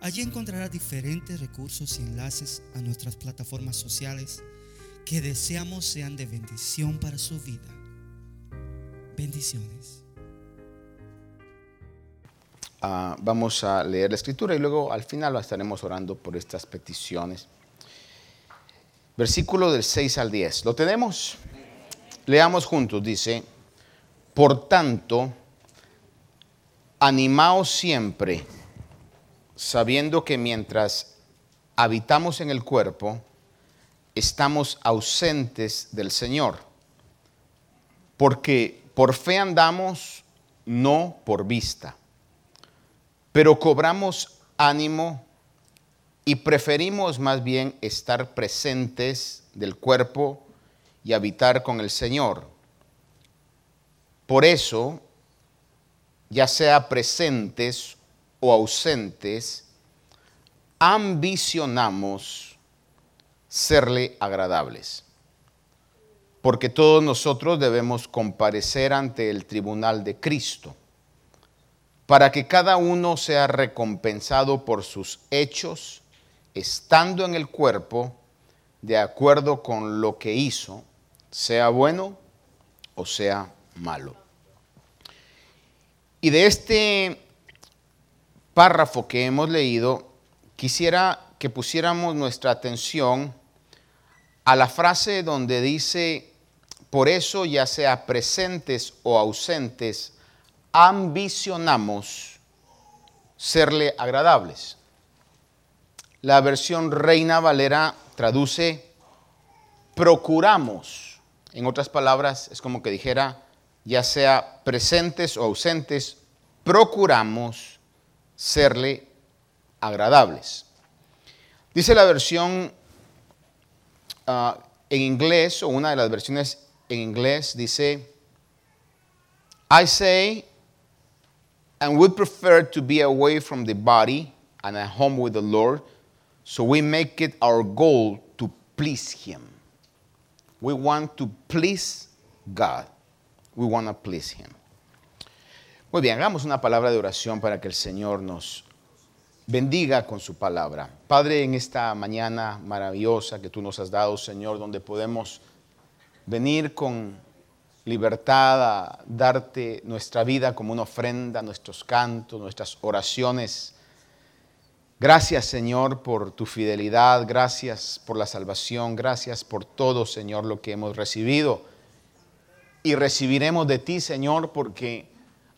Allí encontrará diferentes recursos y enlaces a nuestras plataformas sociales que deseamos sean de bendición para su vida. Bendiciones. Ah, vamos a leer la escritura y luego al final estaremos orando por estas peticiones. Versículo del 6 al 10. ¿Lo tenemos? Leamos juntos. Dice, por tanto, animaos siempre sabiendo que mientras habitamos en el cuerpo, estamos ausentes del Señor. Porque por fe andamos, no por vista. Pero cobramos ánimo y preferimos más bien estar presentes del cuerpo y habitar con el Señor. Por eso, ya sea presentes o ausentes, ambicionamos serle agradables. Porque todos nosotros debemos comparecer ante el tribunal de Cristo, para que cada uno sea recompensado por sus hechos, estando en el cuerpo, de acuerdo con lo que hizo, sea bueno o sea malo. Y de este párrafo que hemos leído, quisiera que pusiéramos nuestra atención a la frase donde dice, por eso ya sea presentes o ausentes, ambicionamos serle agradables. La versión Reina Valera traduce, procuramos. En otras palabras, es como que dijera, ya sea presentes o ausentes, procuramos serle agradables. Dice la versión ah, en inglés, o una de las versiones en inglés, dice, I say, and would prefer to be away from the body and at home with the Lord, so we make it our goal to please Him. We want to please God. We want to please Him. Muy bien, hagamos una palabra de oración para que el Señor nos bendiga con su palabra. Padre, en esta mañana maravillosa que tú nos has dado, Señor, donde podemos venir con libertad a darte nuestra vida como una ofrenda, nuestros cantos, nuestras oraciones. Gracias, Señor, por tu fidelidad, gracias por la salvación, gracias por todo, Señor, lo que hemos recibido. Y recibiremos de ti, Señor, porque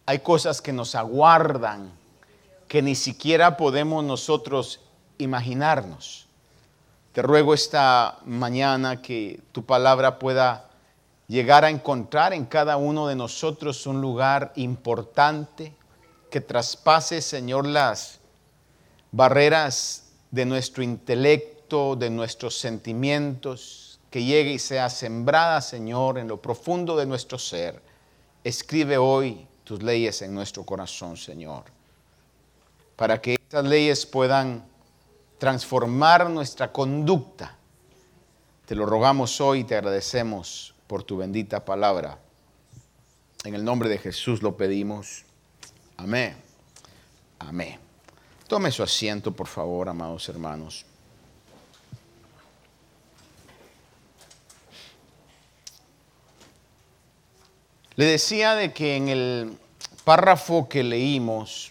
hay cosas que nos aguardan que ni siquiera podemos nosotros imaginarnos. Te ruego esta mañana que tu palabra pueda llegar a encontrar en cada uno de nosotros un lugar importante que traspase, Señor, las barreras de nuestro intelecto, de nuestros sentimientos, que llegue y sea sembrada, Señor, en lo profundo de nuestro ser. Escribe hoy tus leyes en nuestro corazón, Señor, para que estas leyes puedan transformar nuestra conducta. Te lo rogamos hoy y te agradecemos por tu bendita palabra. En el nombre de Jesús lo pedimos. Amén. Amén. Tome su asiento, por favor, amados hermanos. Le decía de que en el párrafo que leímos,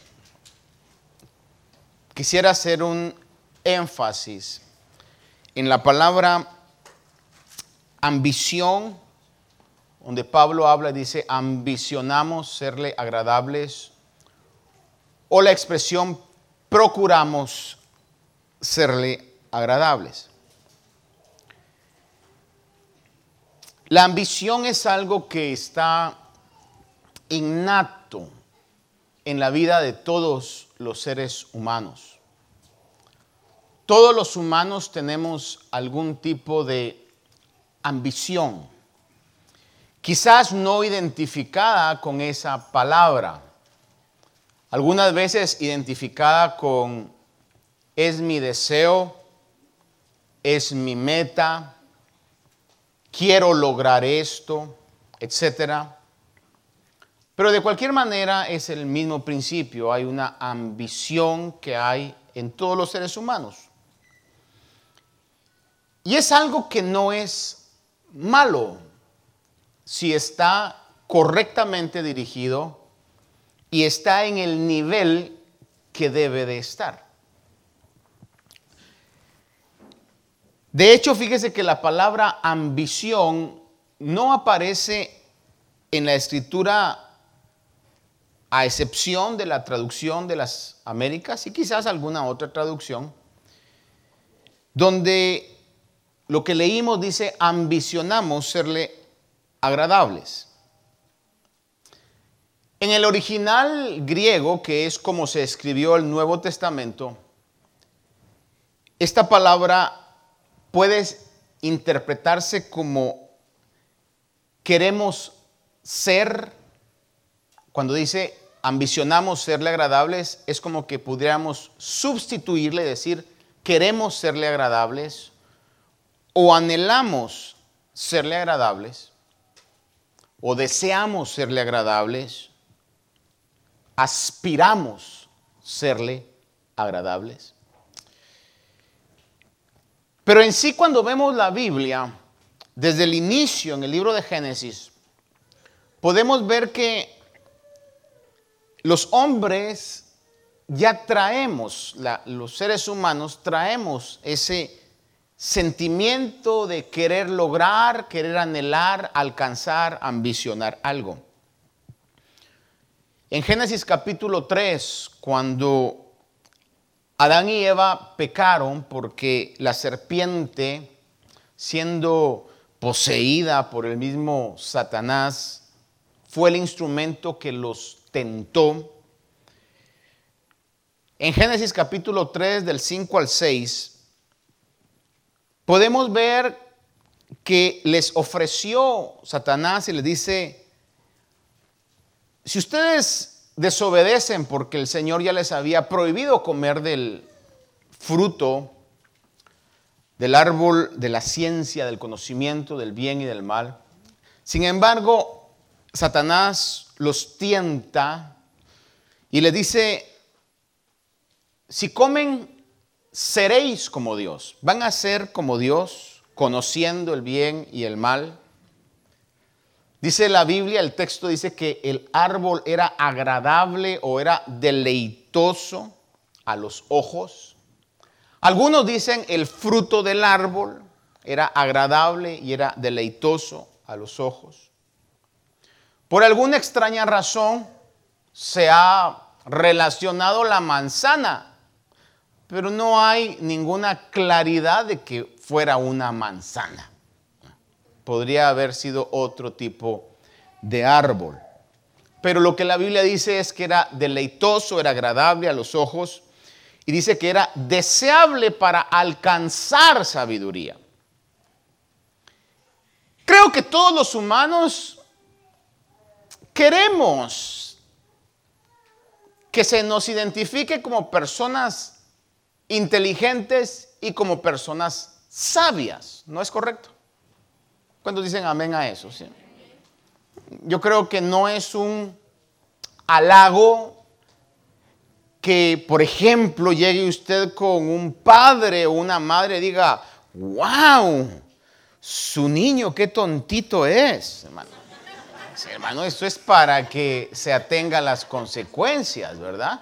quisiera hacer un énfasis en la palabra ambición, donde Pablo habla y dice, ambicionamos serle agradables, o la expresión procuramos serle agradables. La ambición es algo que está innato en la vida de todos los seres humanos. todos los humanos tenemos algún tipo de ambición, quizás no identificada con esa palabra, algunas veces identificada con es mi deseo, es mi meta, quiero lograr esto, etc. Pero de cualquier manera es el mismo principio, hay una ambición que hay en todos los seres humanos. Y es algo que no es malo si está correctamente dirigido y está en el nivel que debe de estar. De hecho, fíjese que la palabra ambición no aparece en la escritura a excepción de la traducción de las Américas y quizás alguna otra traducción, donde lo que leímos dice, ambicionamos serle agradables. En el original griego, que es como se escribió el Nuevo Testamento, esta palabra puede interpretarse como queremos ser, cuando dice ambicionamos serle agradables, es como que pudiéramos sustituirle, decir, queremos serle agradables o anhelamos serle agradables, o deseamos serle agradables, aspiramos serle agradables. Pero en sí cuando vemos la Biblia, desde el inicio en el libro de Génesis, podemos ver que los hombres ya traemos, los seres humanos traemos ese sentimiento de querer lograr, querer anhelar, alcanzar, ambicionar algo. En Génesis capítulo 3, cuando Adán y Eva pecaron porque la serpiente, siendo poseída por el mismo Satanás, fue el instrumento que los En Génesis capítulo 3, del 5 al 6, podemos ver que les ofreció Satanás y les dice, si ustedes desobedecen porque el Señor ya les había prohibido comer del fruto del árbol de la ciencia, del conocimiento del bien y del mal, sin embargo, Satanás los tienta y les dice, si comen seréis como Dios. Van a ser como Dios, conociendo el bien y el mal. Dice la Biblia, el texto dice que el árbol era agradable o era deleitoso a los ojos. Algunos dicen el fruto del árbol era agradable y era deleitoso a los ojos. Por alguna extraña razón se ha relacionado la manzana pero no hay ninguna claridad de que fuera una manzana. Podría haber sido otro tipo de árbol. Pero lo que la Biblia dice es que era deleitoso, era agradable a los ojos y dice que era deseable para alcanzar sabiduría. Creo que todos los humanos queremos que se nos identifique como personas inteligentes y como personas sabias. ¿No es correcto? ¿Cuántos dicen amén a eso? Yo creo que no es un halago que, por ejemplo, llegue usted con un padre o una madre y diga, wow, su niño qué tontito es, hermano. Hermano, esto es para que se atenga a las consecuencias, ¿verdad?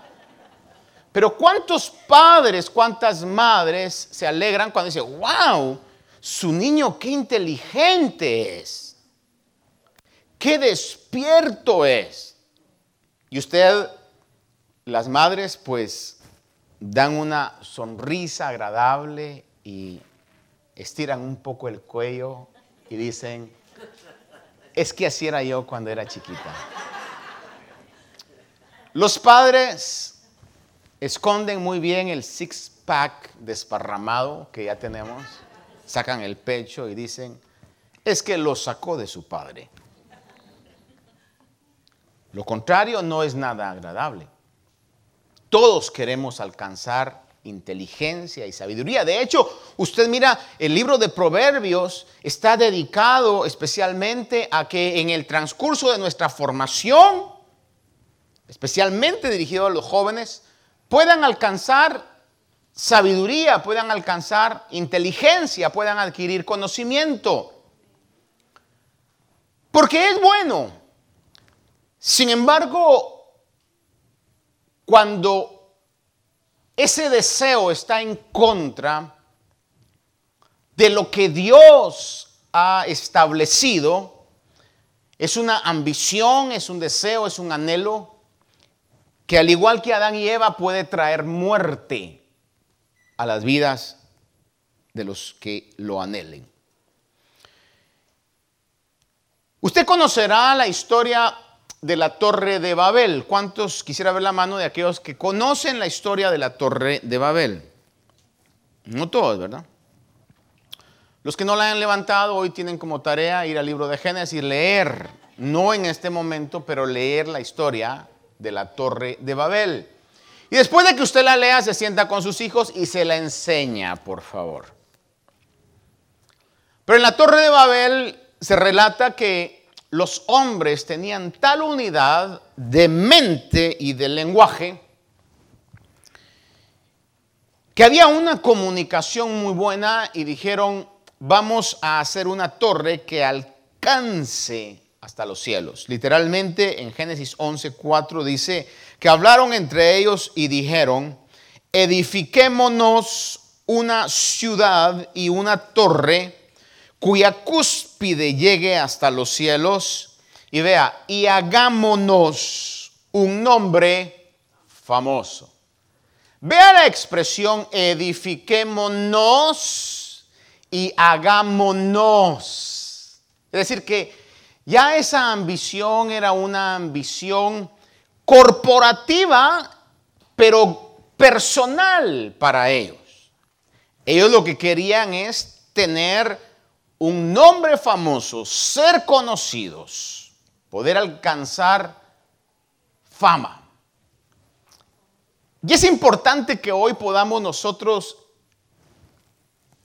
Pero ¿cuántos padres, cuántas madres se alegran cuando dicen, wow, su niño qué inteligente es, qué despierto es? Y usted, las madres, pues dan una sonrisa agradable y estiran un poco el cuello y dicen, es que así era yo cuando era chiquita. Los padres esconden muy bien el six-pack desparramado que ya tenemos, sacan el pecho y dicen, es que lo sacó de su padre. Lo contrario no es nada agradable. Todos queremos alcanzar inteligencia y sabiduría. De hecho, usted mira, el libro de Proverbios está dedicado especialmente a que en el transcurso de nuestra formación, especialmente dirigido a los jóvenes, puedan alcanzar sabiduría, puedan alcanzar inteligencia, puedan adquirir conocimiento. Porque es bueno. Sin embargo, cuando ese deseo está en contra de lo que Dios ha establecido, es una ambición, es un deseo, es un anhelo que al igual que Adán y Eva puede traer muerte a las vidas de los que lo anhelen. Usted conocerá la historia de la Torre de Babel. ¿Cuántos quisiera ver la mano de aquellos que conocen la historia de la Torre de Babel? No todos, ¿verdad? Los que no la han levantado hoy tienen como tarea ir al libro de Génesis, leer, no en este momento, pero leer la historia de la Torre de Babel. Y después de que usted la lea, se sienta con sus hijos y se la enseña, por favor. Pero en la Torre de Babel se relata que los hombres tenían tal unidad de mente y de lenguaje que había una comunicación muy buena y dijeron, vamos a hacer una torre que alcance hasta los cielos. Literalmente en Génesis 11:4 dice que hablaron entre ellos y dijeron, edifiquémonos una ciudad y una torre cuya cúspide llegue hasta los cielos. Y vea, y hagámonos un nombre famoso. Vea la expresión edifiquémonos y hagámonos. Es decir, que ya esa ambición era una ambición corporativa, pero personal para ellos. Ellos lo que querían es tener un nombre famoso, ser conocidos, poder alcanzar fama. Y es importante que hoy podamos nosotros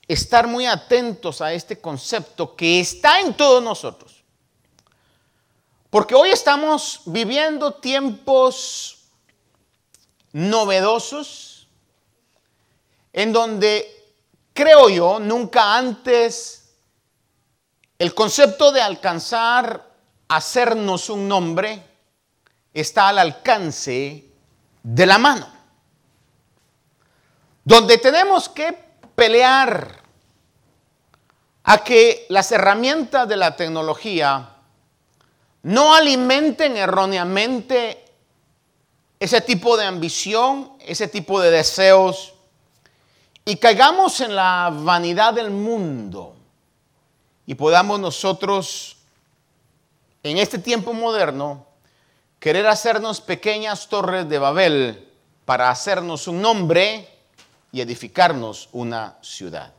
estar muy atentos a este concepto que está en todos nosotros. Porque hoy estamos viviendo tiempos novedosos en donde, creo yo, nunca antes el concepto de alcanzar, hacernos un nombre, está al alcance de la mano. Donde tenemos que pelear a que las herramientas de la tecnología no alimenten erróneamente ese tipo de ambición, ese tipo de deseos y caigamos en la vanidad del mundo y podamos nosotros en este tiempo moderno querer hacernos pequeñas torres de Babel para hacernos un nombre y edificarnos una ciudad.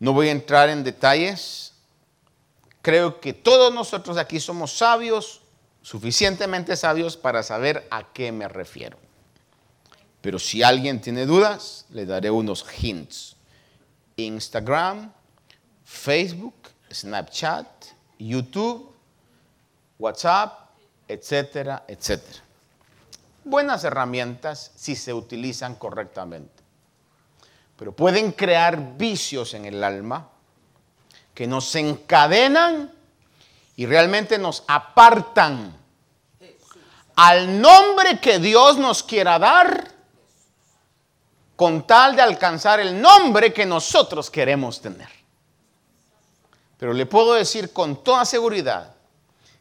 No voy a entrar en detalles Creo que todos nosotros aquí somos sabios, suficientemente sabios para saber a qué me refiero. Pero si alguien tiene dudas, le daré unos hints. Instagram, Facebook, Snapchat, YouTube, WhatsApp, etcétera, etcétera. Buenas herramientas si se utilizan correctamente. Pero pueden crear vicios en el alma que nos encadenan y realmente nos apartan al nombre que Dios nos quiera dar con tal de alcanzar el nombre que nosotros queremos tener. Pero le puedo decir con toda seguridad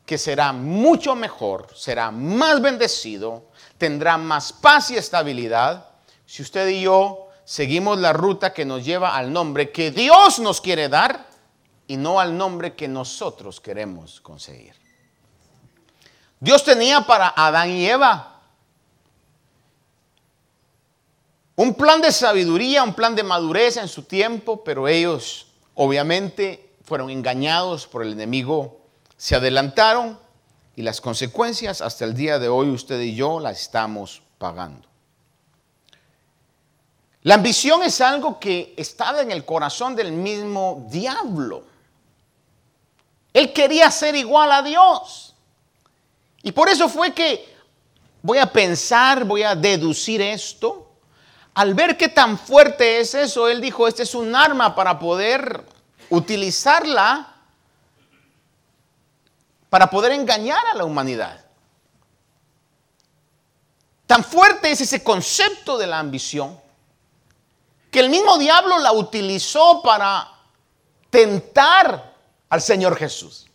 que será mucho mejor, será más bendecido, tendrá más paz y estabilidad si usted y yo seguimos la ruta que nos lleva al nombre que Dios nos quiere dar y no al nombre que nosotros queremos conseguir. Dios tenía para Adán y Eva un plan de sabiduría, un plan de madurez en su tiempo, pero ellos obviamente fueron engañados por el enemigo, se adelantaron y las consecuencias hasta el día de hoy usted y yo las estamos pagando. La ambición es algo que estaba en el corazón del mismo diablo. Él quería ser igual a Dios. Y por eso fue que voy a pensar, voy a deducir esto. Al ver qué tan fuerte es eso, él dijo, este es un arma para poder utilizarla para poder engañar a la humanidad. Tan fuerte es ese concepto de la ambición que el mismo diablo la utilizó para tentar al Señor Jesús.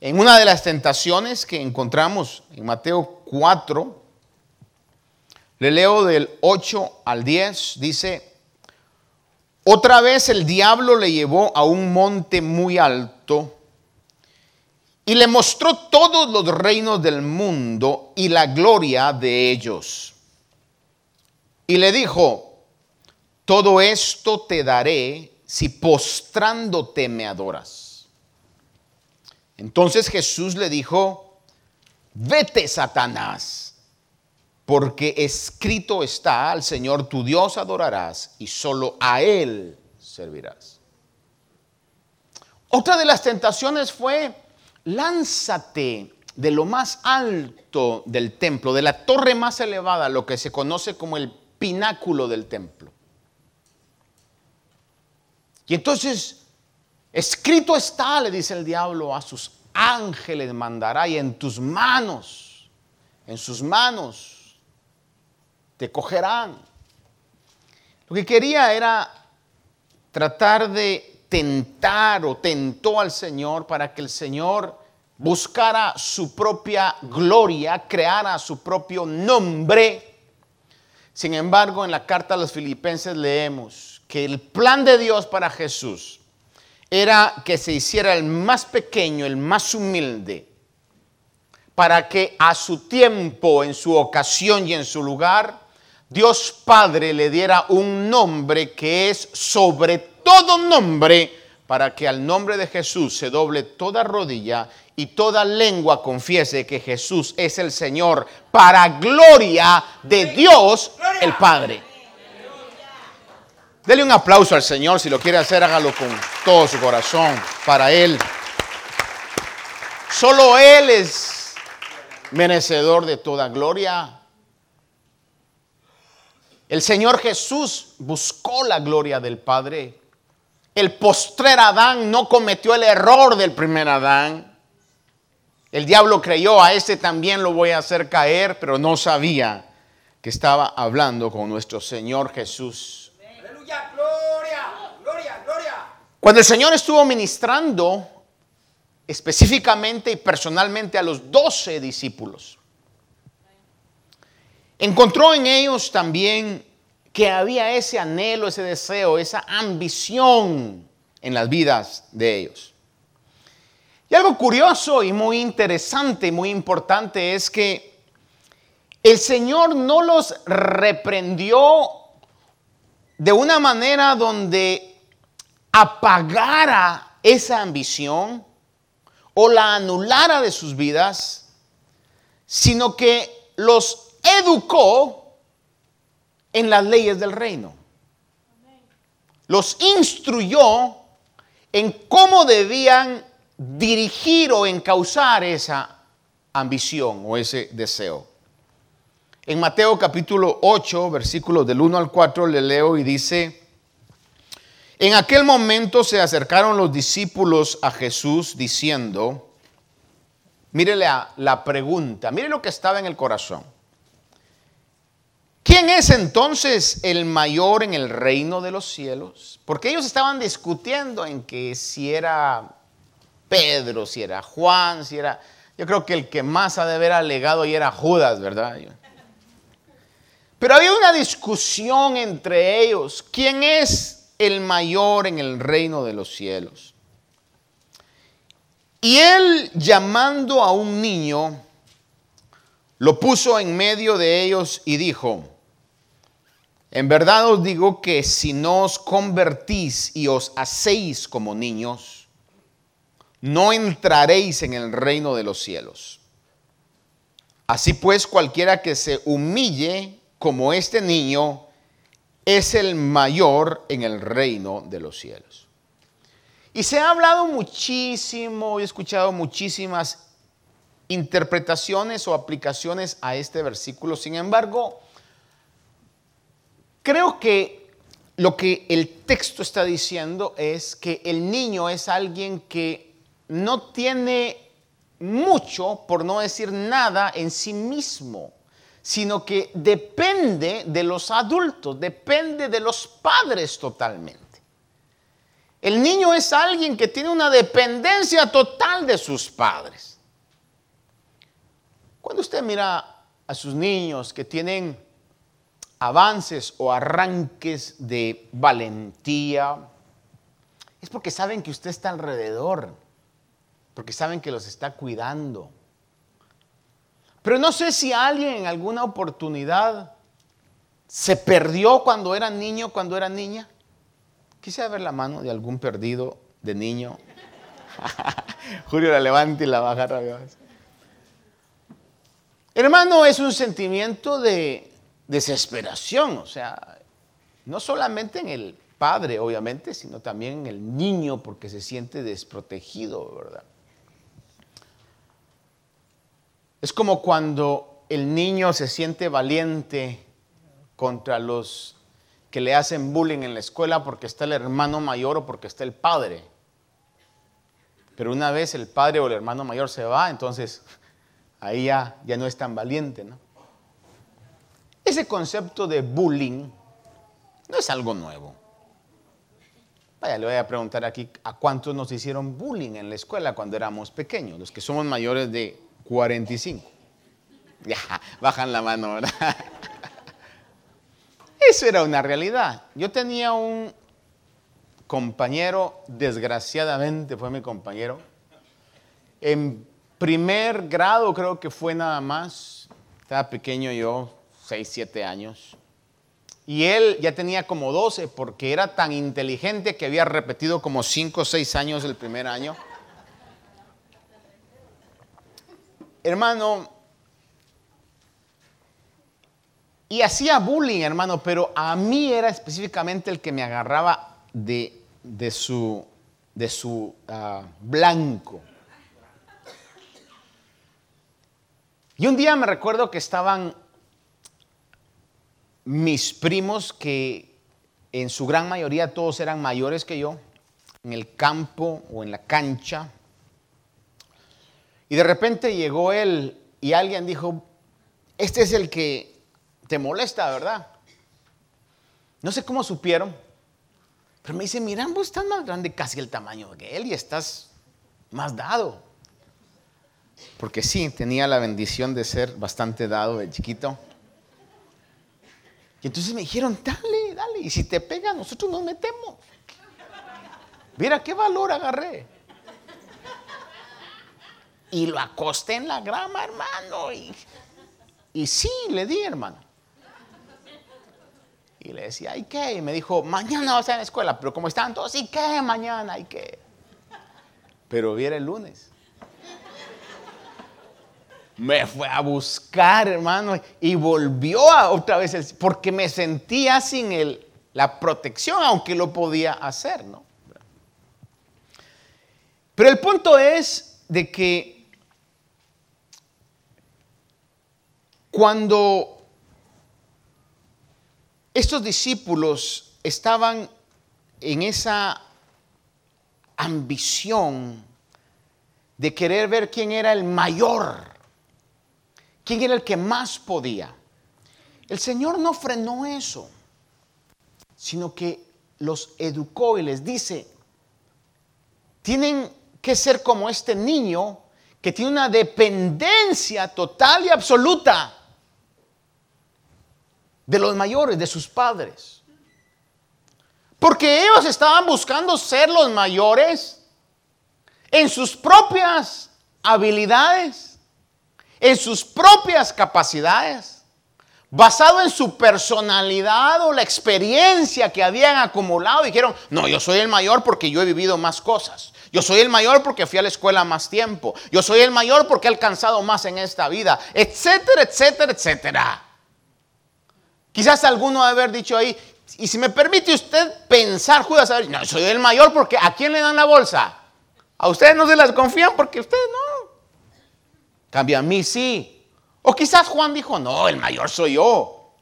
En una de las tentaciones que encontramos en Mateo 4, le leo del 8 al 10, dice, otra vez el diablo le llevó a un monte muy alto y le mostró todos los reinos del mundo y la gloria de ellos y le dijo, todo esto te daré si postrándote me adoras. Entonces Jesús le dijo, vete Satanás, porque escrito está, al Señor tu Dios adorarás y solo a Él servirás. Otra de las tentaciones fue, lánzate de lo más alto del templo, de la torre más elevada, lo que se conoce como el pináculo del templo. Y entonces, escrito está, le dice el diablo, a sus ángeles mandará y en tus manos, en sus manos, te cogerán. Lo que quería era tratar de tentar o tentó al Señor para que el Señor buscara su propia gloria, creara su propio nombre sin embargo, en la carta a los filipenses leemos que el plan de Dios para Jesús era que se hiciera el más pequeño, el más humilde, para que a su tiempo, en su ocasión y en su lugar, Dios Padre le diera un nombre que es sobre todo nombre, para que al nombre de Jesús se doble toda rodilla y toda lengua confiese que Jesús es el Señor para gloria de Dios el Padre. Dele un aplauso al Señor, si lo quiere hacer, hágalo con todo su corazón, para Él. Solo Él es merecedor de toda gloria. El Señor Jesús buscó la gloria del Padre. El postrer Adán no cometió el error del primer Adán. El diablo creyó, a este también lo voy a hacer caer, pero no sabía que estaba hablando con nuestro Señor Jesús. Aleluya, gloria, gloria, gloria. Cuando el Señor estuvo ministrando específicamente y personalmente a los doce discípulos, encontró en ellos también que había ese anhelo, ese deseo, esa ambición en las vidas de ellos. Y algo curioso y muy interesante muy importante es que el Señor no los reprendió de una manera donde apagara esa ambición o la anulara de sus vidas, sino que los educó en las leyes del reino. Los instruyó en cómo debían dirigir o encauzar esa ambición o ese deseo. En Mateo capítulo 8, versículos del 1 al 4, le leo y dice, en aquel momento se acercaron los discípulos a Jesús diciendo, mire la, la pregunta, mire lo que estaba en el corazón. ¿Quién es entonces el mayor en el reino de los cielos? Porque ellos estaban discutiendo en que si era Pedro, si era Juan, si era... Yo creo que el que más ha de haber alegado y era Judas, ¿verdad? Pero había una discusión entre ellos. ¿Quién es el mayor en el reino de los cielos? Y él, llamando a un niño, lo puso en medio de ellos y dijo, En verdad os digo que si no os convertís y os hacéis como niños, no entraréis en el reino de los cielos. Así pues, cualquiera que se humille como este niño, es el mayor en el reino de los cielos. Y se ha hablado muchísimo, he escuchado muchísimas interpretaciones o aplicaciones a este versículo. Sin embargo, creo que lo que el texto está diciendo es que el niño es alguien que no tiene mucho, por no decir nada, en sí mismo sino que depende de los adultos, depende de los padres totalmente. El niño es alguien que tiene una dependencia total de sus padres. Cuando usted mira a sus niños que tienen avances o arranques de valentía, es porque saben que usted está alrededor, porque saben que los está cuidando, pero no sé si alguien en alguna oportunidad se perdió cuando era niño, cuando era niña. Quisiera ver la mano de algún perdido de niño. Julio la levanta y la baja rápido. Hermano, es un sentimiento de desesperación, o sea, no solamente en el padre, obviamente, sino también en el niño, porque se siente desprotegido, ¿verdad? Es como cuando el niño se siente valiente contra los que le hacen bullying en la escuela porque está el hermano mayor o porque está el padre. Pero una vez el padre o el hermano mayor se va, entonces ahí ya, ya no es tan valiente. ¿no? Ese concepto de bullying no es algo nuevo. Vaya, le voy a preguntar aquí a cuántos nos hicieron bullying en la escuela cuando éramos pequeños, los que somos mayores de 45. Ya, bajan la mano, ¿verdad? Eso era una realidad. Yo tenía un compañero, desgraciadamente fue mi compañero, en primer grado creo que fue nada más, estaba pequeño yo, 6, 7 años, y él ya tenía como 12 porque era tan inteligente que había repetido como 5 o 6 años el primer año. hermano, y hacía bullying, hermano, pero a mí era específicamente el que me agarraba de, de su, de su ah, blanco. Y un día me recuerdo que estaban mis primos, que en su gran mayoría todos eran mayores que yo, en el campo o en la cancha, y de repente llegó él y alguien dijo, este es el que te molesta, ¿verdad? No sé cómo supieron, pero me dice, mira, vos estás más grande casi el tamaño que él y estás más dado. Porque sí, tenía la bendición de ser bastante dado de chiquito. Y entonces me dijeron, dale, dale, y si te pega, nosotros nos metemos. Mira qué valor agarré y lo acosté en la grama, hermano. Y, y sí, le di, hermano. Y le decía, ¿y qué? Y me dijo, mañana vas a estar en la escuela. Pero como están todos, ¿y qué? Mañana, ¿y qué? Pero viera el lunes. Me fue a buscar, hermano, y volvió a otra vez, porque me sentía sin el, la protección, aunque lo podía hacer, ¿no? Pero el punto es de que Cuando estos discípulos estaban en esa ambición de querer ver quién era el mayor, quién era el que más podía, el Señor no frenó eso, sino que los educó y les dice, tienen que ser como este niño que tiene una dependencia total y absoluta de los mayores, de sus padres. Porque ellos estaban buscando ser los mayores en sus propias habilidades, en sus propias capacidades, basado en su personalidad o la experiencia que habían acumulado, dijeron, no, yo soy el mayor porque yo he vivido más cosas. Yo soy el mayor porque fui a la escuela más tiempo. Yo soy el mayor porque he alcanzado más en esta vida, etcétera, etcétera, etcétera. Quizás alguno de haber dicho ahí, y si me permite usted pensar, Judas, no, soy el mayor porque ¿a quién le dan la bolsa? A ustedes no se las confían porque ustedes no. Cambia a mí sí. O quizás Juan dijo, no, el mayor soy yo.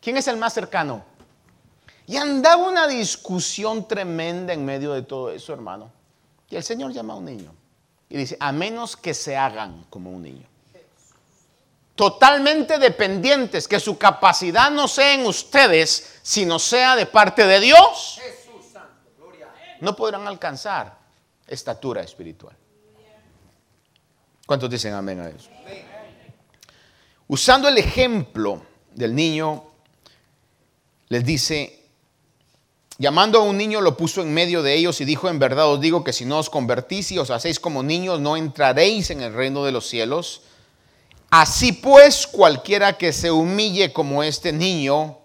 ¿Quién es el más cercano? Y andaba una discusión tremenda en medio de todo eso, hermano. Y el Señor llama a un niño y dice, a menos que se hagan como un niño. Totalmente dependientes, que su capacidad no sea en ustedes, sino sea de parte de Dios. No podrán alcanzar estatura espiritual. ¿Cuántos dicen amén a eso? Usando el ejemplo del niño, les dice, llamando a un niño lo puso en medio de ellos y dijo, en verdad os digo que si no os convertís y os hacéis como niños, no entraréis en el reino de los cielos. Así pues, cualquiera que se humille como este niño,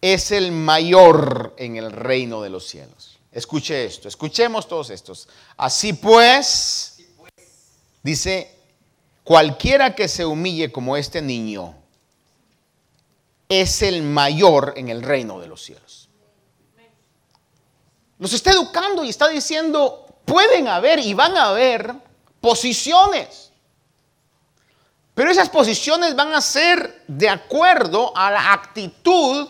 es el mayor en el reino de los cielos. Escuche esto, escuchemos todos estos. Así pues, dice, Cualquiera que se humille como este niño es el mayor en el reino de los cielos. Nos está educando y está diciendo, pueden haber y van a haber posiciones. Pero esas posiciones van a ser de acuerdo a la actitud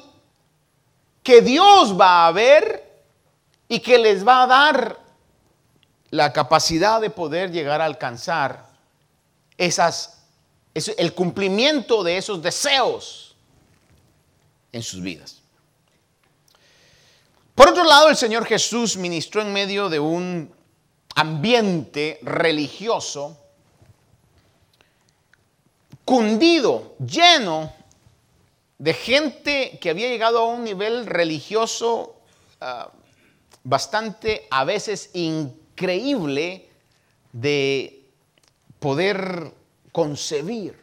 que Dios va a ver y que les va a dar la capacidad de poder llegar a alcanzar esas, el cumplimiento de esos deseos en sus vidas. Por otro lado, el Señor Jesús ministró en medio de un ambiente religioso cundido, lleno de gente que había llegado a un nivel religioso ah, bastante a veces increíble de poder concebir.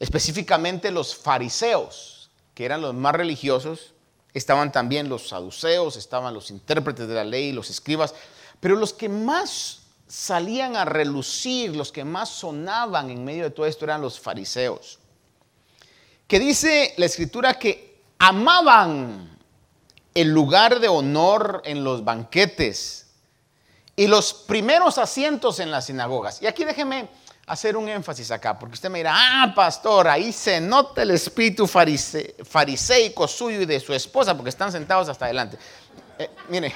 Específicamente los fariseos, que eran los más religiosos, estaban también los saduceos, estaban los intérpretes de la ley, los escribas, pero los que más salían a relucir, los que más sonaban en medio de todo esto eran los fariseos, que dice la escritura que amaban el lugar de honor en los banquetes y los primeros asientos en las sinagogas. Y aquí déjeme hacer un énfasis acá, porque usted me dirá, ah, pastor, ahí se nota el espíritu fariseico suyo y de su esposa, porque están sentados hasta adelante. Eh, mire,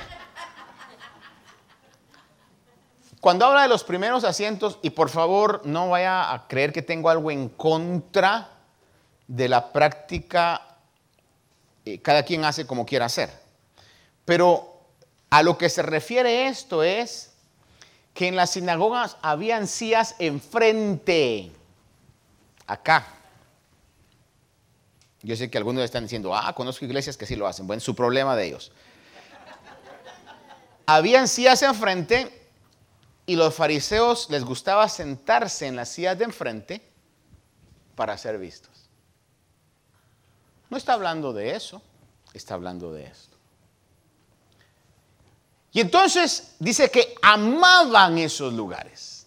cuando habla de los primeros asientos, y por favor no vaya a creer que tengo algo en contra de la práctica, eh, cada quien hace como quiera hacer, pero a lo que se refiere esto es que en las sinagogas habían sillas enfrente, acá. Yo sé que algunos están diciendo, ah, conozco iglesias que sí lo hacen. Bueno, su problema de ellos. Habían sillas enfrente y los fariseos les gustaba sentarse en las sillas de enfrente para ser vistos. No está hablando de eso, está hablando de esto. Y entonces dice que amaban esos lugares.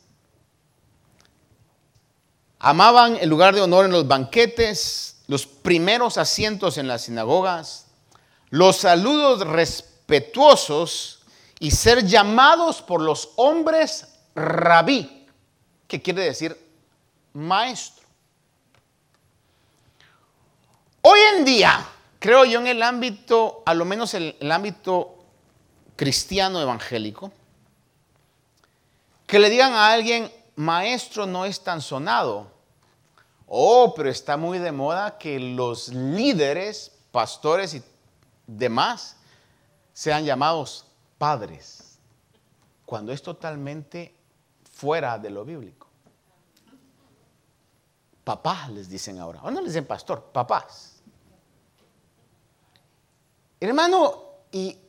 Amaban el lugar de honor en los banquetes, los primeros asientos en las sinagogas, los saludos respetuosos y ser llamados por los hombres rabí, que quiere decir maestro. Hoy en día, creo yo en el ámbito, a lo menos en el ámbito cristiano evangélico, que le digan a alguien, maestro no es tan sonado. Oh, pero está muy de moda que los líderes, pastores y demás sean llamados padres, cuando es totalmente fuera de lo bíblico. Papás les dicen ahora, o no les dicen pastor, papás. Hermano, y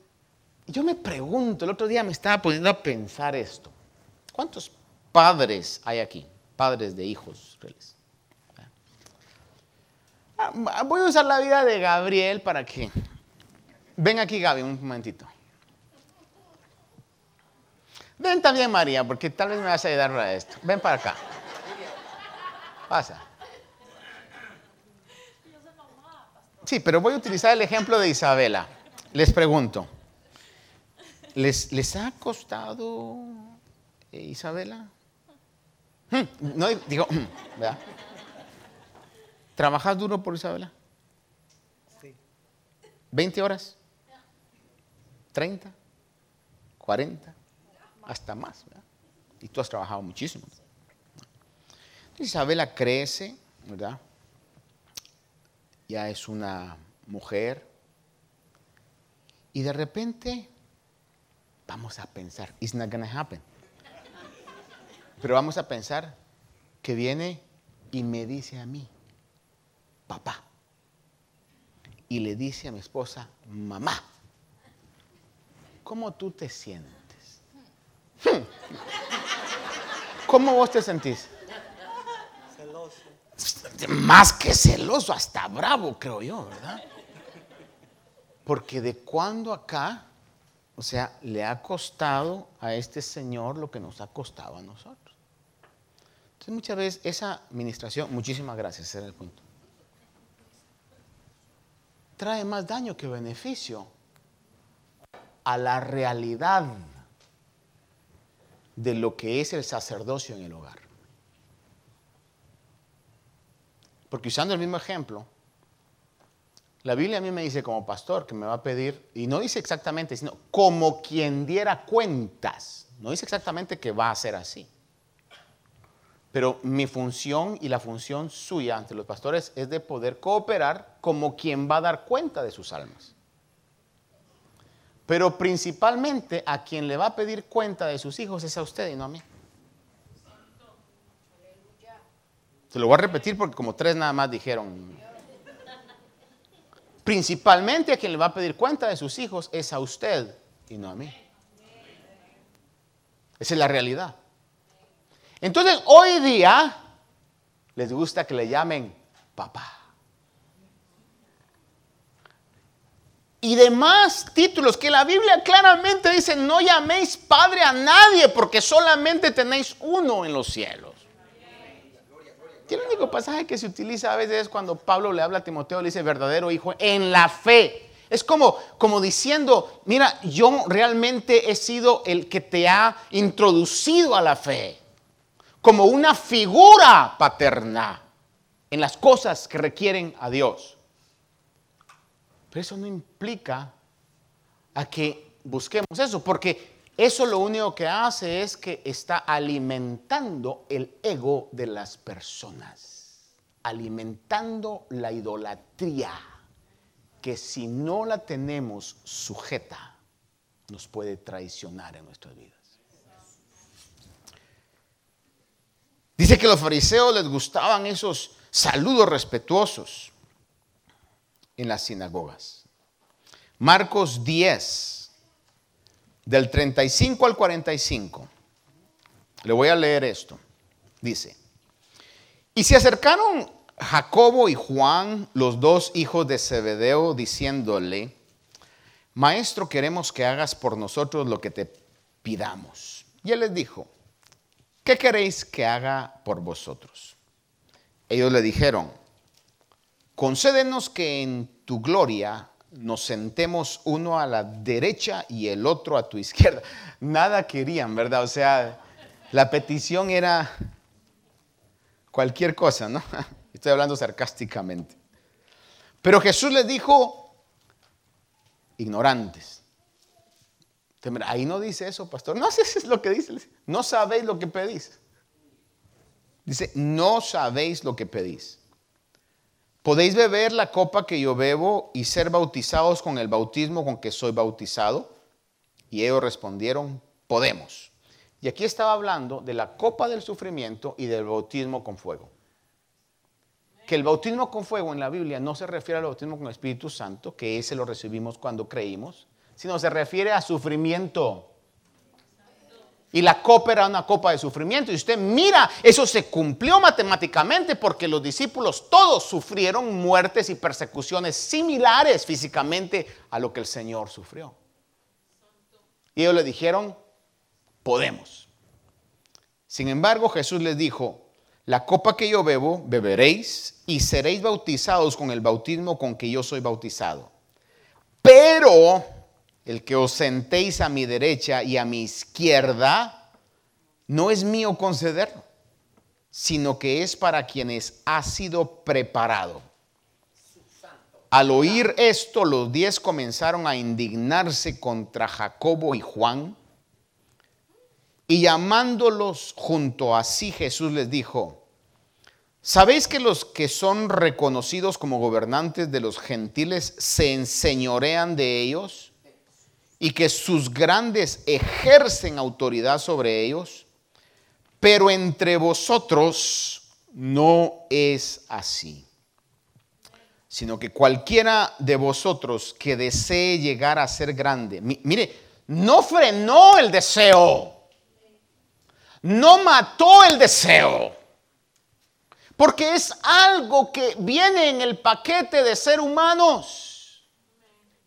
yo me pregunto, el otro día me estaba poniendo a pensar esto. ¿Cuántos padres hay aquí? Padres de hijos. Ah, voy a usar la vida de Gabriel para que... Ven aquí, Gaby, un momentito. Ven también, María, porque tal vez me vas a ayudar para esto. Ven para acá. Pasa. Sí, pero voy a utilizar el ejemplo de Isabela. Les pregunto, ¿les, les ha costado eh, Isabela? Hmm, no digo, hmm, ¿verdad? ¿Trabajas duro por Isabela? Sí. ¿20 horas? ¿30? ¿40? Hasta más, ¿verdad? Y tú has trabajado muchísimo. Isabela crece, ¿verdad? Ya es una mujer. Y de repente vamos a pensar, it's not gonna happen. Pero vamos a pensar que viene y me dice a mí, papá. Y le dice a mi esposa, mamá, ¿cómo tú te sientes? Hmm. ¿Cómo vos te sentís? Celoso. Más que celoso, hasta bravo, creo yo, ¿verdad? Porque de cuando acá, o sea, le ha costado a este Señor lo que nos ha costado a nosotros. Entonces muchas veces esa administración, muchísimas gracias, ese era el punto trae más daño que beneficio a la realidad de lo que es el sacerdocio en el hogar. Porque usando el mismo ejemplo, la Biblia a mí me dice como pastor que me va a pedir, y no dice exactamente, sino como quien diera cuentas. No dice exactamente que va a ser así. Pero mi función y la función suya ante los pastores es de poder cooperar como quien va a dar cuenta de sus almas. Pero principalmente a quien le va a pedir cuenta de sus hijos es a usted y no a mí. Se lo voy a repetir porque como tres nada más dijeron. Principalmente a quien le va a pedir cuenta de sus hijos es a usted y no a mí. Esa es la realidad. Entonces, hoy día les gusta que le llamen papá. Y demás títulos que la Biblia claramente dice, no llaméis padre a nadie porque solamente tenéis uno en los cielos. Y el único pasaje que se utiliza a veces es cuando Pablo le habla a Timoteo, le dice verdadero hijo en la fe. Es como, como diciendo, mira, yo realmente he sido el que te ha introducido a la fe como una figura paterna en las cosas que requieren a Dios. Pero eso no implica a que busquemos eso, porque eso lo único que hace es que está alimentando el ego de las personas, alimentando la idolatría, que si no la tenemos sujeta, nos puede traicionar en nuestras vidas. Dice que los fariseos les gustaban esos saludos respetuosos en las sinagogas. Marcos 10, del 35 al 45. Le voy a leer esto. Dice, y se acercaron Jacobo y Juan, los dos hijos de Zebedeo, diciéndole, Maestro, queremos que hagas por nosotros lo que te pidamos. Y él les dijo, ¿qué queréis que haga por vosotros? Ellos le dijeron, concédenos que en tu gloria nos sentemos uno a la derecha y el otro a tu izquierda. Nada querían, ¿verdad? O sea, la petición era cualquier cosa, ¿no? Estoy hablando sarcásticamente. Pero Jesús les dijo, ignorantes, Ahí no dice eso, pastor. No sé si es lo que dice. No sabéis lo que pedís. Dice, no sabéis lo que pedís. ¿Podéis beber la copa que yo bebo y ser bautizados con el bautismo con que soy bautizado? Y ellos respondieron, podemos. Y aquí estaba hablando de la copa del sufrimiento y del bautismo con fuego. Que el bautismo con fuego en la Biblia no se refiere al bautismo con el Espíritu Santo, que ese lo recibimos cuando creímos, sino se refiere a sufrimiento. Y la copa era una copa de sufrimiento. Y usted mira, eso se cumplió matemáticamente porque los discípulos todos sufrieron muertes y persecuciones similares físicamente a lo que el Señor sufrió. Y ellos le dijeron, podemos. Sin embargo, Jesús les dijo, la copa que yo bebo, beberéis y seréis bautizados con el bautismo con que yo soy bautizado. Pero el que os sentéis a mi derecha y a mi izquierda, no es mío concederlo, sino que es para quienes ha sido preparado. Al oír esto, los diez comenzaron a indignarse contra Jacobo y Juan. Y llamándolos junto a sí, Jesús les dijo, ¿sabéis que los que son reconocidos como gobernantes de los gentiles se enseñorean de ellos? Y que sus grandes ejercen autoridad sobre ellos, pero entre vosotros no es así, sino que cualquiera de vosotros que desee llegar a ser grande, mire, no frenó el deseo, no mató el deseo, porque es algo que viene en el paquete de ser humanos.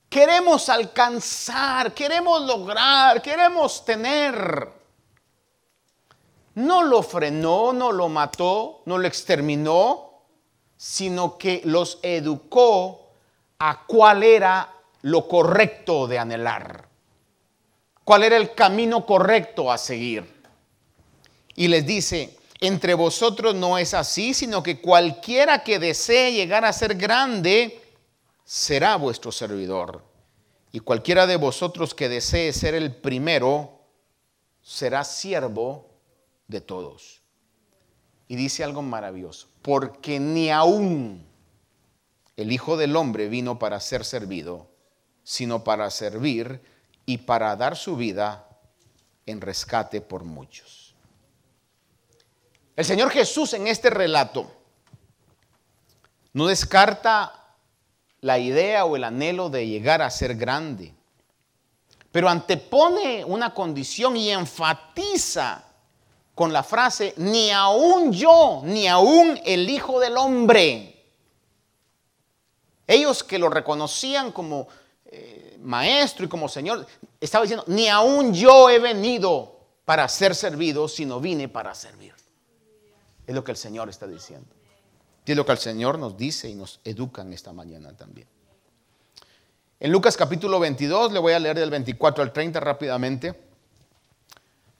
Queremos alcanzar, queremos lograr, queremos tener. No lo frenó, no lo mató, no lo exterminó, sino que los educó a cuál era lo correcto de anhelar, cuál era el camino correcto a seguir. Y les dice, entre vosotros no es así, sino que cualquiera que desee llegar a ser grande, será vuestro servidor. Y cualquiera de vosotros que desee ser el primero, será siervo de todos. Y dice algo maravilloso, porque ni aún el Hijo del Hombre vino para ser servido, sino para servir y para dar su vida en rescate por muchos. El Señor Jesús en este relato no descarta la idea o el anhelo de llegar a ser grande. Pero antepone una condición y enfatiza con la frase, ni aún yo, ni aún el Hijo del Hombre. Ellos que lo reconocían como eh, maestro y como Señor, estaba diciendo, ni aún yo he venido para ser servido, sino vine para servir. Es lo que el Señor está diciendo. Y es lo que el Señor nos dice y nos educa en esta mañana también. En Lucas capítulo 22, le voy a leer del 24 al 30 rápidamente.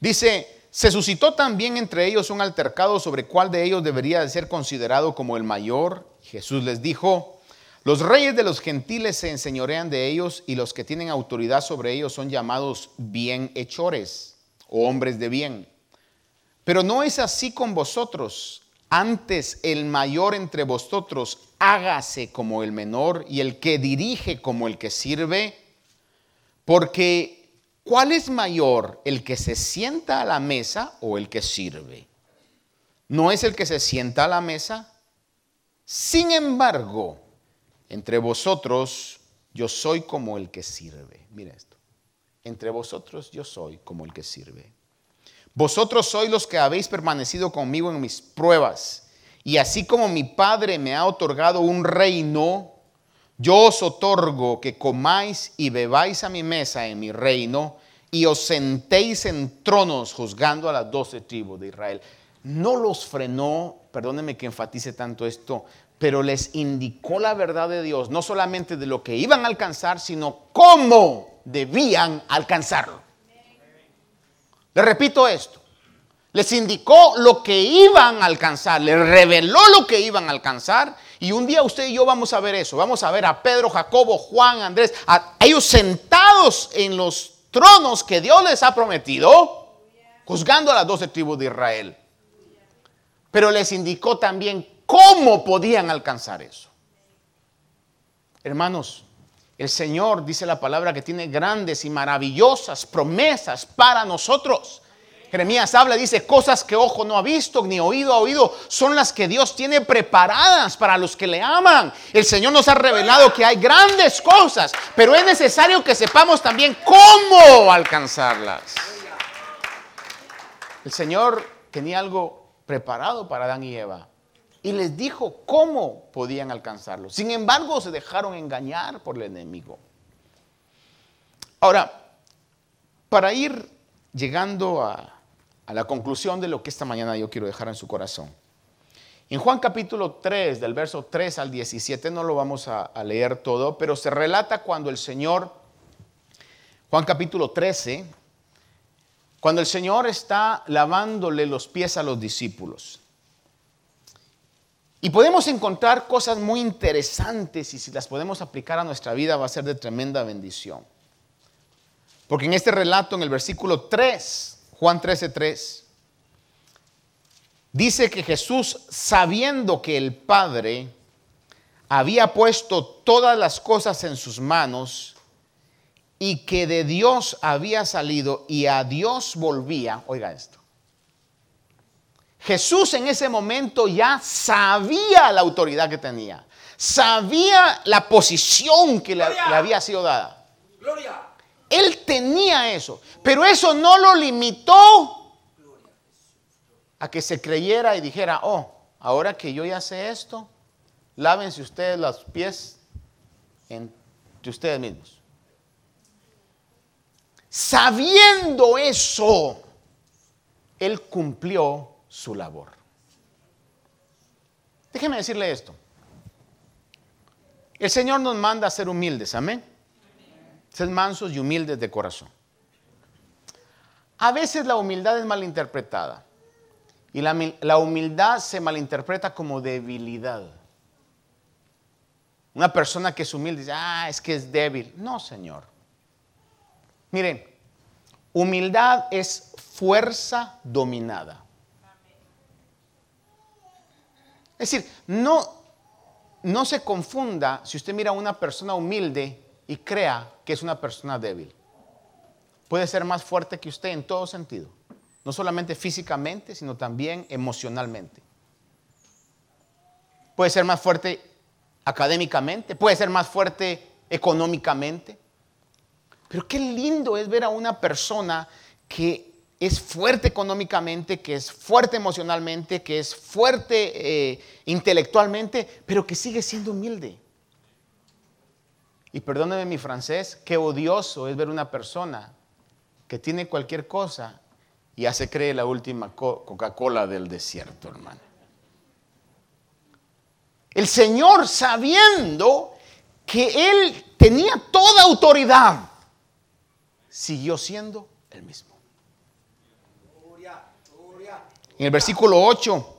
Dice, se suscitó también entre ellos un altercado sobre cuál de ellos debería de ser considerado como el mayor. Jesús les dijo, los reyes de los gentiles se enseñorean de ellos y los que tienen autoridad sobre ellos son llamados bienhechores o hombres de bien. Pero no es así con vosotros antes el mayor entre vosotros hágase como el menor y el que dirige como el que sirve, porque ¿cuál es mayor, el que se sienta a la mesa o el que sirve? ¿No es el que se sienta a la mesa? Sin embargo, entre vosotros yo soy como el que sirve. Mira esto. Entre vosotros yo soy como el que sirve. Vosotros sois los que habéis permanecido conmigo en mis pruebas. Y así como mi Padre me ha otorgado un reino, yo os otorgo que comáis y bebáis a mi mesa en mi reino y os sentéis en tronos juzgando a las doce tribus de Israel. No los frenó, perdónenme que enfatice tanto esto, pero les indicó la verdad de Dios, no solamente de lo que iban a alcanzar, sino cómo debían alcanzarlo. Le repito esto. Les indicó lo que iban a alcanzar, les reveló lo que iban a alcanzar. Y un día usted y yo vamos a ver eso. Vamos a ver a Pedro, Jacobo, Juan, Andrés, a ellos sentados en los tronos que Dios les ha prometido, juzgando a las doce tribus de Israel. Pero les indicó también cómo podían alcanzar eso. Hermanos, el Señor dice la palabra que tiene grandes y maravillosas promesas para nosotros. Jeremías habla, dice, cosas que ojo no ha visto ni oído ha oído, son las que Dios tiene preparadas para los que le aman. El Señor nos ha revelado que hay grandes cosas, pero es necesario que sepamos también cómo alcanzarlas. El Señor tenía algo preparado para Adán y Eva y les dijo cómo podían alcanzarlo. Sin embargo, se dejaron engañar por el enemigo. Ahora, para ir llegando a, la conclusión de lo que esta mañana yo quiero dejar en su corazón. En Juan capítulo 3, del verso 3 al 17, no lo vamos a, leer todo, pero se relata cuando el Señor, Juan capítulo 13, cuando el Señor está lavándole los pies a los discípulos. Y podemos encontrar cosas muy interesantes y si las podemos aplicar a nuestra vida va a ser de tremenda bendición. Porque en este relato, en el versículo 3, Juan 13, 3, dice que Jesús, sabiendo que el Padre había puesto todas las cosas en sus manos y que de Dios había salido y a Dios volvía, oiga esto, Jesús en ese momento ya sabía la autoridad que tenía, sabía la posición que le, había sido dada. Gloria. Él tenía eso, pero eso no lo limitó a que se creyera y dijera, oh, ahora que yo ya sé esto, lávense ustedes los pies entre ustedes mismos. Sabiendo eso, él cumplió su labor. Déjeme decirle esto. El Señor nos manda a ser humildes, amén. Ser mansos y humildes de corazón. A veces la humildad es malinterpretada. Y la, humildad se malinterpreta como debilidad. Una persona que es humilde dice, ah, es que es débil. No, Señor. Miren, humildad es fuerza dominada. Es decir, no, no se confunda si usted mira a una persona humilde y crea que es una persona débil. Puede ser más fuerte que usted en todo sentido, no solamente físicamente, sino también emocionalmente. Puede ser más fuerte académicamente, puede ser más fuerte económicamente. Pero qué lindo es ver a una persona que es fuerte económicamente, que es fuerte emocionalmente, que es fuerte eh, intelectualmente, pero que sigue siendo humilde. Y perdóneme mi francés, qué odioso es ver una persona que tiene cualquier cosa y ya se cree la última Coca-Cola del desierto, hermano. El Señor sabiendo que Él tenía toda autoridad, siguió siendo el mismo. En el versículo 8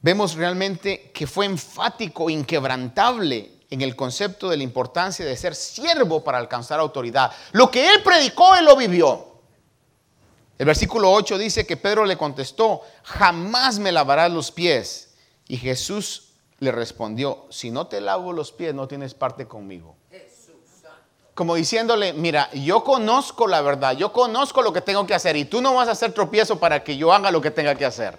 vemos realmente que fue enfático, inquebrantable en el concepto de la importancia de ser siervo para alcanzar autoridad. Lo que él predicó, él lo vivió. El versículo 8 dice que Pedro le contestó, jamás me lavarás los pies. Y Jesús le respondió, si no te lavo los pies, no tienes parte conmigo como diciéndole, mira, yo conozco la verdad, yo conozco lo que tengo que hacer y tú no vas a hacer tropiezo para que yo haga lo que tenga que hacer.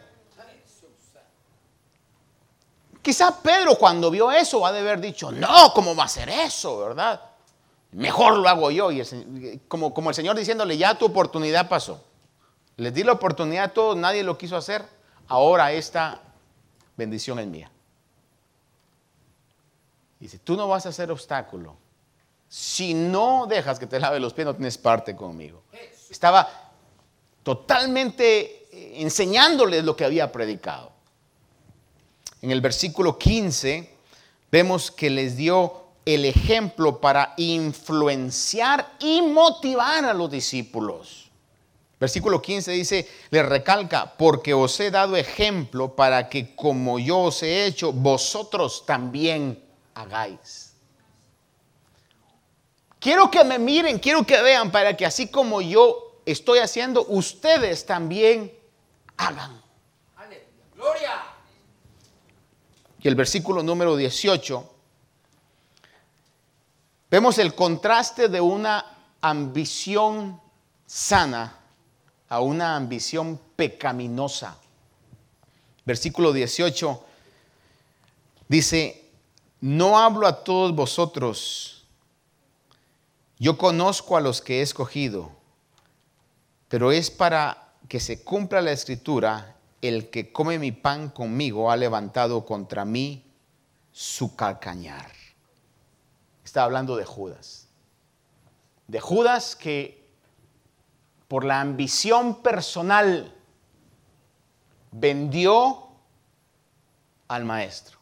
Quizá Pedro cuando vio eso va a haber dicho, no, ¿cómo va a ser eso, verdad? Mejor lo hago yo. Y como, como el Señor diciéndole, ya tu oportunidad pasó. Les di la oportunidad a todos, nadie lo quiso hacer. Ahora esta bendición es mía. Dice, tú no vas a ser obstáculo si no dejas que te lave los pies, no tienes parte conmigo. Estaba totalmente eh, enseñándoles lo que había predicado. En el versículo 15 vemos que les dio el ejemplo para influenciar y motivar a los discípulos. Versículo 15 dice, le recalca, porque os he dado ejemplo para que como yo os he hecho, vosotros también hagáis. Quiero que me miren, quiero que vean para que así como yo estoy haciendo, ustedes también hagan. Gloria. Y el versículo número 18, vemos el contraste de una ambición sana a una ambición pecaminosa. Versículo 18 dice, no hablo a todos vosotros yo conozco a los que he escogido, pero es para que se cumpla la escritura, el que come mi pan conmigo ha levantado contra mí su calcañar. Está hablando de Judas. De Judas que por la ambición personal vendió al maestro.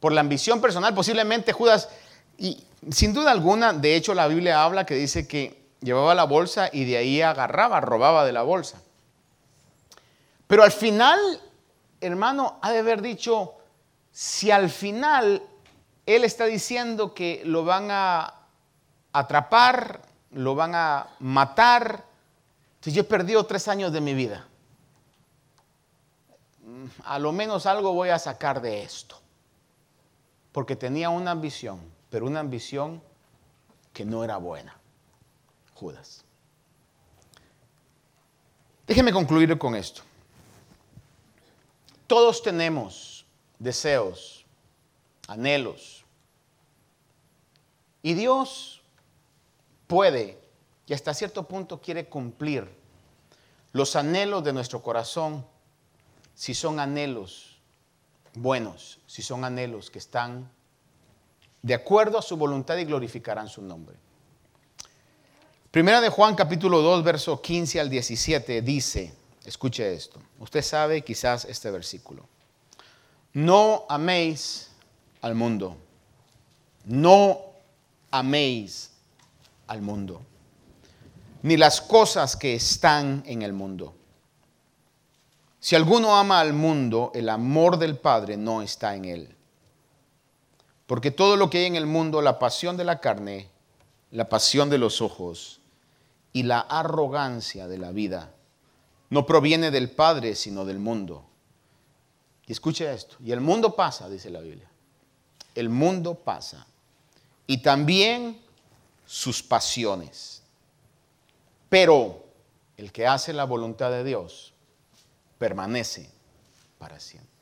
Por la ambición personal, posiblemente Judas, y sin duda alguna, de hecho la Biblia habla que dice que llevaba la bolsa y de ahí agarraba, robaba de la bolsa. Pero al final, hermano, ha de haber dicho, si al final él está diciendo que lo van a atrapar, lo van a matar, entonces yo he perdido tres años de mi vida. A lo menos algo voy a sacar de esto. Porque tenía una ambición, pero una ambición que no era buena. Judas. Déjeme concluir con esto. Todos tenemos deseos, anhelos. Y Dios puede y hasta cierto punto quiere cumplir los anhelos de nuestro corazón si son anhelos buenos, si son anhelos que están de acuerdo a su voluntad y glorificarán su nombre. Primera de Juan capítulo 2, verso 15 al 17 dice, escuche esto, usted sabe quizás este versículo, no améis al mundo, no améis al mundo, ni las cosas que están en el mundo. Si alguno ama al mundo, el amor del Padre no está en él. Porque todo lo que hay en el mundo, la pasión de la carne, la pasión de los ojos y la arrogancia de la vida, no proviene del Padre, sino del mundo. Y escuche esto, y el mundo pasa, dice la Biblia. El mundo pasa. Y también sus pasiones. Pero el que hace la voluntad de Dios permanece para siempre.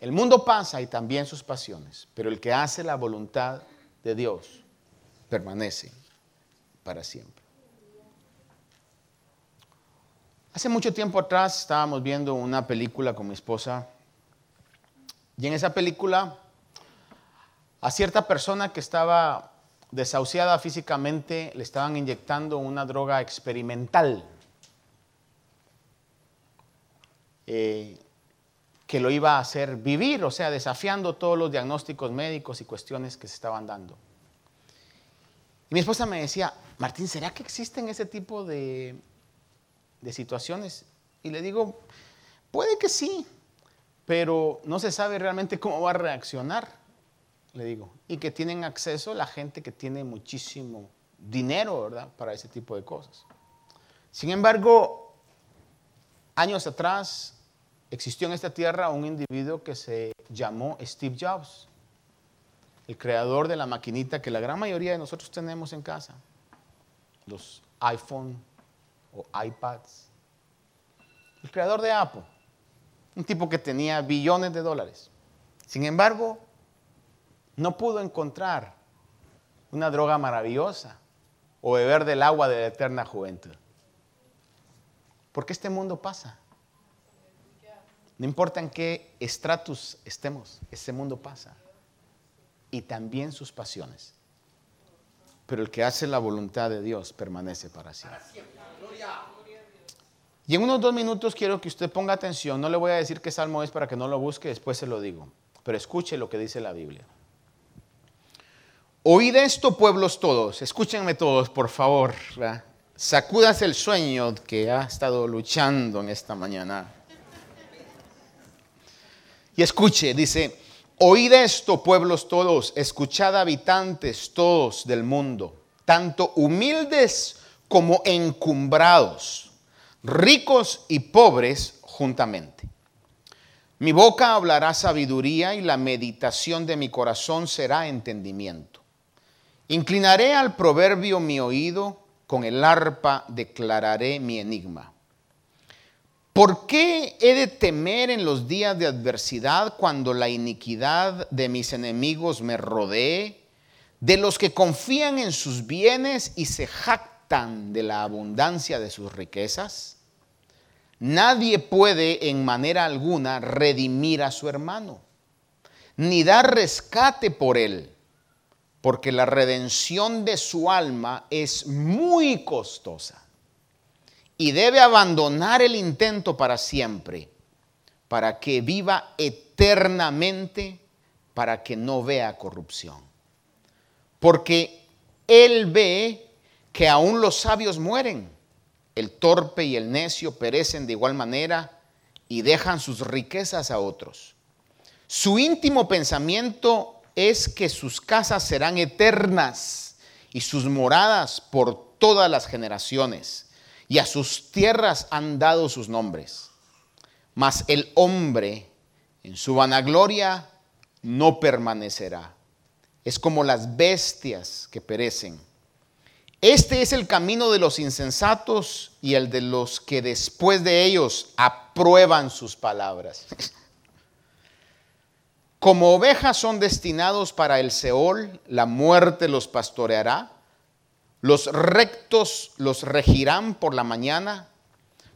El mundo pasa y también sus pasiones, pero el que hace la voluntad de Dios permanece para siempre. Hace mucho tiempo atrás estábamos viendo una película con mi esposa y en esa película a cierta persona que estaba desahuciada físicamente le estaban inyectando una droga experimental eh, que lo iba a hacer vivir, o sea, desafiando todos los diagnósticos médicos y cuestiones que se estaban dando. Y mi esposa me decía, Martín, ¿será que existen ese tipo de, de situaciones? Y le digo, puede que sí, pero no se sabe realmente cómo va a reaccionar, le digo. Y que tienen acceso la gente que tiene muchísimo dinero, ¿verdad?, para ese tipo de cosas. Sin embargo, años atrás existió en esta tierra un individuo que se llamó Steve Jobs, el creador de la maquinita que la gran mayoría de nosotros tenemos en casa, los iPhone o iPads. El creador de Apple, un tipo que tenía billones de dólares. Sin embargo, no pudo encontrar una droga maravillosa o beber del agua de la eterna juventud. Porque este mundo pasa. No importa en qué estratus estemos, ese mundo pasa. Y también sus pasiones. Pero el que hace la voluntad de Dios permanece para siempre. Y en unos dos minutos quiero que usted ponga atención. No le voy a decir qué salmo es para que no lo busque, después se lo digo. Pero escuche lo que dice la Biblia. Oíd esto, pueblos todos. Escúchenme todos, por favor. Sacudas el sueño que ha estado luchando en esta mañana. Y escuche, dice, oíd esto, pueblos todos, escuchad habitantes todos del mundo, tanto humildes como encumbrados, ricos y pobres juntamente. Mi boca hablará sabiduría y la meditación de mi corazón será entendimiento. Inclinaré al proverbio mi oído, con el arpa declararé mi enigma. ¿Por qué he de temer en los días de adversidad cuando la iniquidad de mis enemigos me rodee? De los que confían en sus bienes y se jactan de la abundancia de sus riquezas? Nadie puede en manera alguna redimir a su hermano, ni dar rescate por él, porque la redención de su alma es muy costosa y debe abandonar el intento para siempre, para que viva eternamente, para que no vea corrupción. Porque Él ve que aún los sabios mueren, el torpe y el necio perecen de igual manera y dejan sus riquezas a otros. Su íntimo pensamiento es que sus casas serán eternas y sus moradas por todas las generaciones y a sus tierras han dado sus nombres. Mas el hombre en su vanagloria no permanecerá. Es como las bestias que perecen. Este es el camino de los insensatos y el de los que después de ellos aprueban sus palabras. Como ovejas son destinados para el Seol, la muerte los pastoreará los rectos los regirán por la mañana.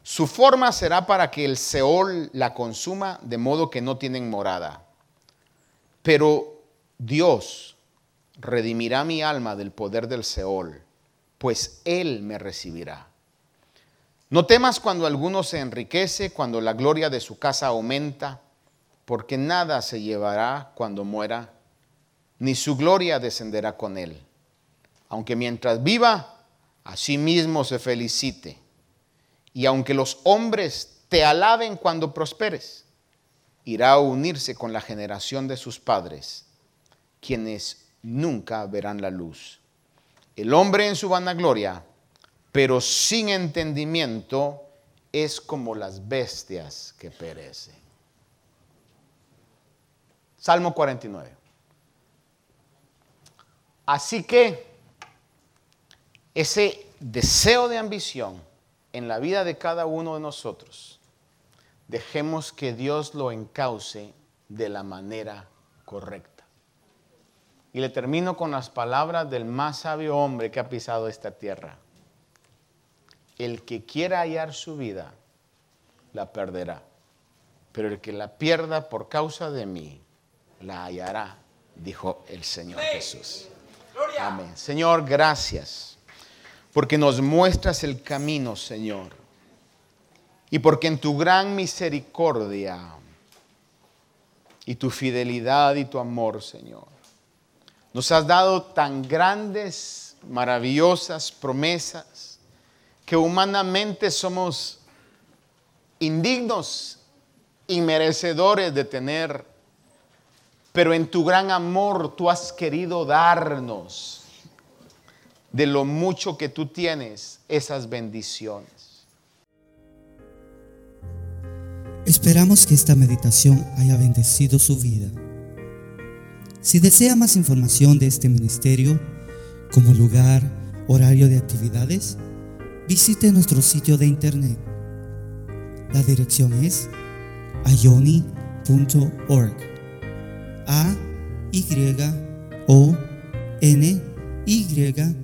Su forma será para que el Seol la consuma, de modo que no tienen morada. Pero Dios redimirá mi alma del poder del Seol, pues Él me recibirá. No temas cuando alguno se enriquece, cuando la gloria de su casa aumenta, porque nada se llevará cuando muera, ni su gloria descenderá con él aunque mientras viva, a sí mismo se felicite. Y aunque los hombres te alaben cuando prosperes, irá a unirse con la generación de sus padres, quienes nunca verán la luz. El hombre en su vanagloria, pero sin entendimiento, es como las bestias que perecen. Salmo 49. Así que ese deseo de ambición en la vida de cada uno de nosotros, dejemos que Dios lo encauce de la manera correcta. Y le termino con las palabras del más sabio hombre que ha pisado esta tierra. El que quiera hallar su vida, la perderá. Pero el que la pierda por causa de mí, la hallará, dijo el Señor Jesús. Amén. Señor, gracias porque nos muestras el camino, Señor. Y porque en tu gran misericordia y tu fidelidad y tu amor, Señor, nos has dado tan grandes, maravillosas promesas que humanamente somos indignos, inmerecedores de tener. Pero en tu gran amor tú has querido darnos de lo mucho que tú tienes esas bendiciones. Esperamos que esta meditación haya bendecido su vida. Si desea más información de este ministerio, como lugar, horario de actividades, visite nuestro sitio de internet. La dirección es ayoni.org. A Y O N Y